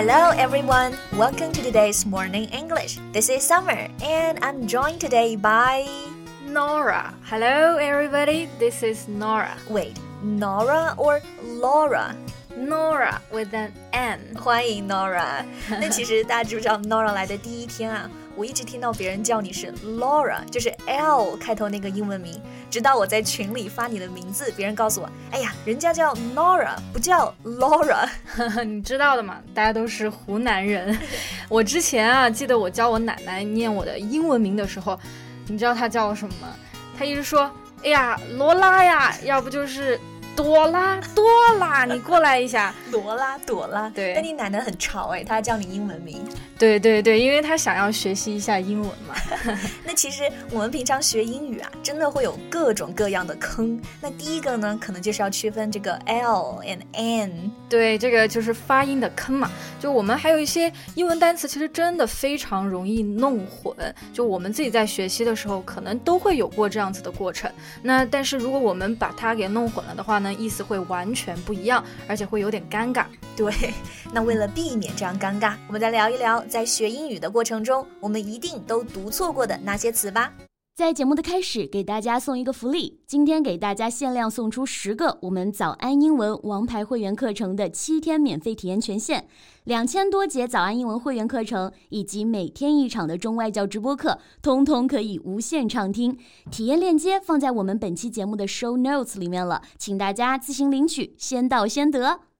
Hello everyone, welcome to today's morning English. This is Summer, and I'm joined today by Nora. Hello everybody, this is Nora. wait, Nora or Laura? Nora with an N. 欢迎 Nora。那其实大家知不知道 Nora 来的第一天啊， 我一直听到别人叫你是 Laura，就是 L 开头那个英文名。直到我在群里发你的名字，别人告诉我，哎呀，人家叫 Nora，不叫 Laura。你知道的嘛，大家都是湖南人。我之前啊，记得我教我奶奶念我的英文名的时候，你知道她叫我什么吗？她一直说，哎呀，罗拉呀，要不就是朵拉，朵拉，你过来一下。朵拉朵拉，对但你奶奶很潮哎，她叫你英文名。对对对，因为她想要学习一下英文嘛。那其实我们平常学英语啊，真的会有各种各样的坑。那第一个呢，可能就是要区分这个 L and N。对，这个就是发音的坑嘛。就我们还有一些英文单词，其实真的非常容易弄混。就我们自己在学习的时候，可能都会有过这样子的过程。那但是如果我们把它给弄混了的话呢，意思会完全不一样，而且会有点尴尬。对，那为了避免这样尴尬，我们再聊一聊在学英语的过程中，我们一定都读错过的那些词吧。在节目的开始，给大家送一个福利，今天给大家限量送出十个我们早安英文王牌会员课程的七天免费体验权限，两千多节早安英文会员课程以及每天一场的中外教直播课，通通可以无限畅听。体验链接放在我们本期节目的 show notes 里面了，请大家自行领取，先到先得。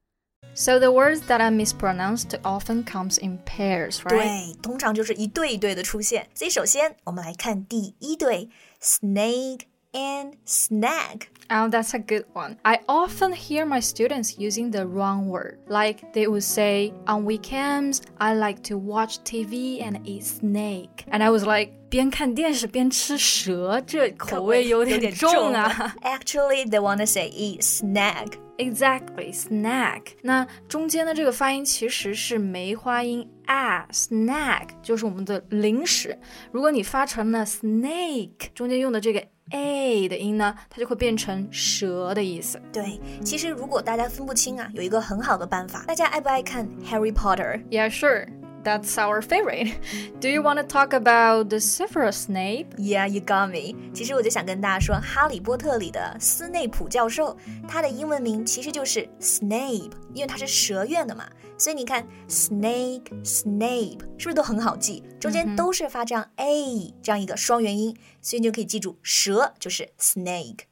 So the words that are mispronounced often comes in pairs, right? 对，通常就是一对一对的出现。所以首先我们来看第一对，snake and snag。 Oh, that's a good one. I often hear my students using the wrong word. Like they would say, on weekends, I like to watch TV and eat snake. And I was like, 边看电视边吃蛇，这口味有点重啊。Actually, they want to say eat snack. Exactly, snack。那中间的这个发音其实是梅花音 a snack，就是我们的零食。如果你发成了 snake，中间用的这个 a 的音呢，它就会变成蛇的意思。对，其实如果大家分不清啊，有一个很好的办法。大家爱不爱看 Harry Potter？Yeah, sure. That's our favorite. Do you want to talk about the Severus Snape? Yeah, you got me。其实我就想跟大家说，《哈利波特》里的斯内普教授，他的英文名其实就是 Snape，因为他是蛇院的嘛。所以你看，Snake、Snape 是不是都很好记？中间都是发这样 a 这样一个双元音，所以你就可以记住蛇就是 Snake。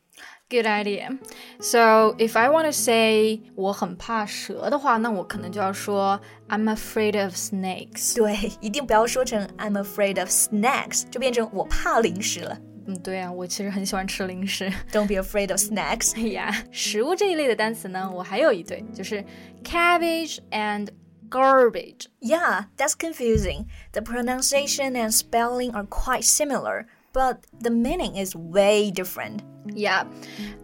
Good idea. So if I want to say 我很怕蛇的话，那我可能就要说 I'm afraid of snakes. 对，一定不要说成 I'm afraid of snacks，就变成我怕零食了。嗯，对啊，我其实很喜欢吃零食。 Don't be afraid of snacks。哎呀，食物这一类的单词呢，我还有一对，就是 cabbage and garbage。 Yeah, that's confusing. The pronunciation and spelling are quite similar, but the meaning is way different. Yeah,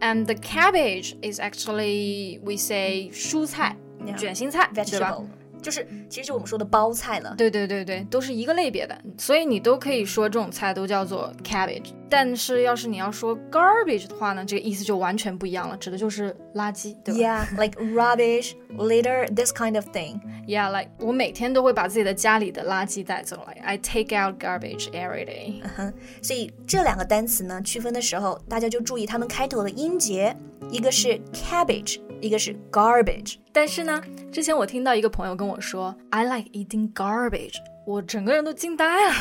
and the cabbage is actually we say 蔬菜 Yeah. 卷心菜对吧？ 就是其实就我们说的包菜了。对对对对，都是一个类别的，所以你都可以说这种菜都叫做 cabbage。但是要是你要说 garbage 的话呢，这个意思就完全不一样了，指的就是垃圾，对吧 Yeah, like rubbish, litter, this kind of thing. Yeah, like 我每天都会把自己的家里的垃圾带走，like I take out garbage every day。哼，所以这两个单词呢，区分的时候，大家就注意它们开头的音节，一个是 cabbage，一个是 garbage。但是呢，之前我听到一个朋友跟我说，I like eating garbage，我整个人都惊呆了。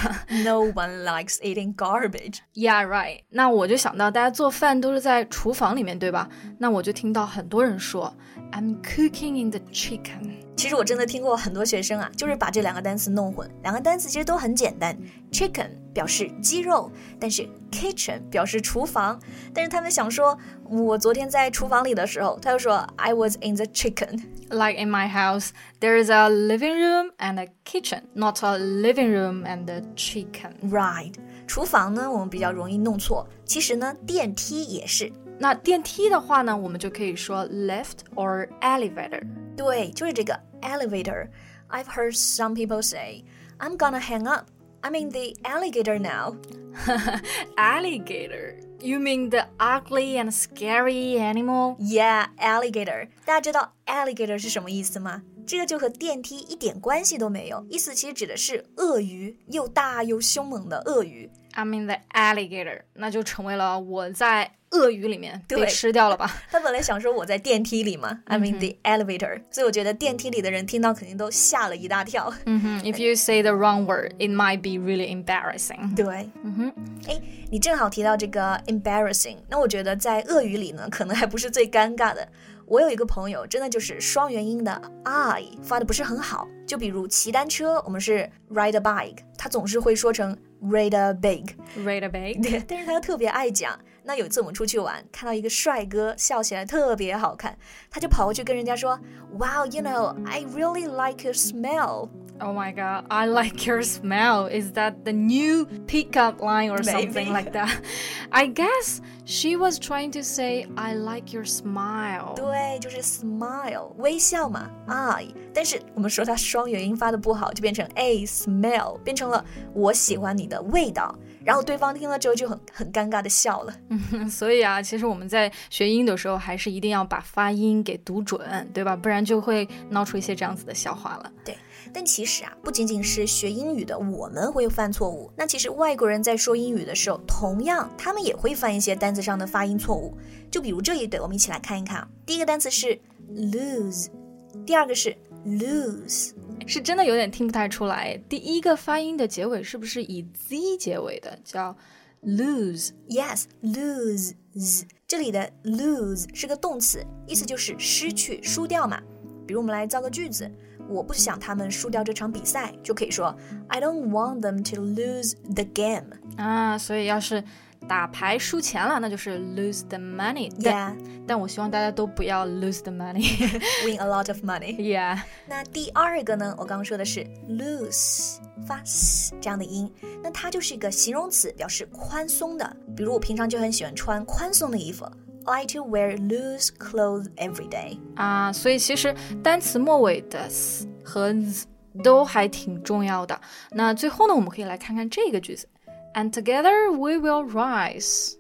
No one likes eating garbage. Yeah, right。那我就想到，大家做饭都是在厨房里面，对吧？那我就听到很多人说，I'm cooking in the chicken。其实我真的听过很多学生啊，就是把这两个单词弄混。两个单词其实都很简单，chicken 表示鸡肉，但是 kitchen 表示厨房。但是他们想说，我昨天在厨房里的时候，他就说 I was in the chicken。 Like in my house, there is a living room and a kitchen, not a living room and a chicken. Right，厨房呢我们比较容易弄错，其实呢电梯也是。那电梯的话呢，我们就可以说 lift or elevator。对，就是这个 elevator。I've heard some people say, I'm gonna hang up. I'm in the alligator now. Alligator. You mean the ugly and scary animal? Yeah, alligator. 大家知道 alligator 是什么意思吗？ 这个就和电梯一点关系都没有，意思其实指的是鳄鱼，又大又凶猛的鳄鱼。I'm in the alligator，那就成为了我在 鳄鱼里面被吃掉了吧？他本来想说我在电梯里嘛，I'm in the elevator，所以我觉得电梯里的人听到肯定都吓了一大跳。嗯哼，If you say the wrong word, it might be really embarrassing。对，嗯哼，哎，你正好提到这个 embarrassing，那我觉得在鳄鱼里呢，可能还不是最尴尬的。我有一个朋友，真的就是双元音的 i 发的不是很好。就比如骑单车，我们是 ride a bike，他总是会说成 ride a bike，ride a bike。对，但是他又特别爱讲。那有一次我们出去玩，看到一个帅哥笑起来特别好看，他就跑过去跟人家说，Wow, you know, I really like your smell. Oh my god, I like your smell. Is that the new pickup line or something like that? I guess she was trying to say I like your smile. 对，就是 smile 微笑嘛，I。但是我们说它双元音发的不好，就变成 a smell，变成了我喜欢你的味道。 然后对方听了之后就很很尴尬的笑了。嗯，所以啊，其实我们在学英语的时候，还是一定要把发音给读准，对吧？不然就会闹出一些这样子的笑话了。对。但其实啊，不仅仅是学英语的我们会犯错误，那其实外国人在说英语的时候，同样他们也会犯一些单词上的发音错误。就比如这一对，我们一起来看一看啊。第一个单词是 lose，第二个是 lose，是真的有点听不太出来。第一个发音的结尾是不是以 z 结尾的？叫 lose？Yes，lose。这里的 lose 是个动词，意思就是失去、输掉嘛。比如我们来造个句子。我不想他们输掉这场比赛，就可以说 I don't want them to lose the game 啊。所以要是打牌输钱了，那就是 lose the money。Yeah，但我希望大家都不要 lose the money，win a lot of money。Yeah。那第二个呢？我刚刚说的是 loose 发 s 这样的音，那它就是一个形容词，表示宽松的。比如我平常就很喜欢穿宽松的衣服。like to wear loose clothes every day 啊，所以其实单词末尾的 s 和 z 都还挺重要的。那最后呢，我们可以来看看这个句子，And together we will rise.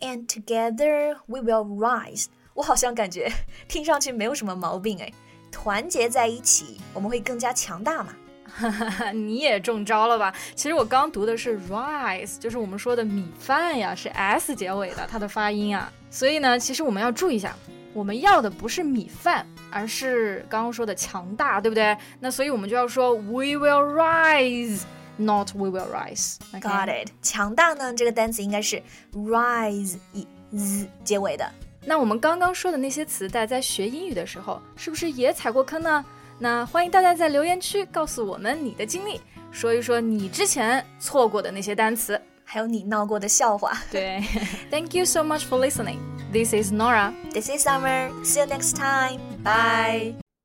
And together we will rise. 我好像感觉 听上去没有什么毛病哎，团结在一起，我们会更加强大嘛。你也中招了吧？其实我刚读的是 rise，就是我们说的米饭呀，是 s 结尾的，它的发音啊。所以呢，其实我们要注意一下，我们要的不是米饭，而是刚刚说的强大，对不对？那所以我们就要说 we will rise，not we will rise。Got it？强大呢，这个单词应该是 rise 以 z 结尾的。那我们刚刚说的那些词，大家在学英语的时候，是不是也踩过坑呢？那欢迎大家在留言区告诉我们你的经历，说一说你之前错过的那些单词，还有你闹过的笑话。对，Thank you so much for listening. This is Nora. This is Summer. See you next time. Bye.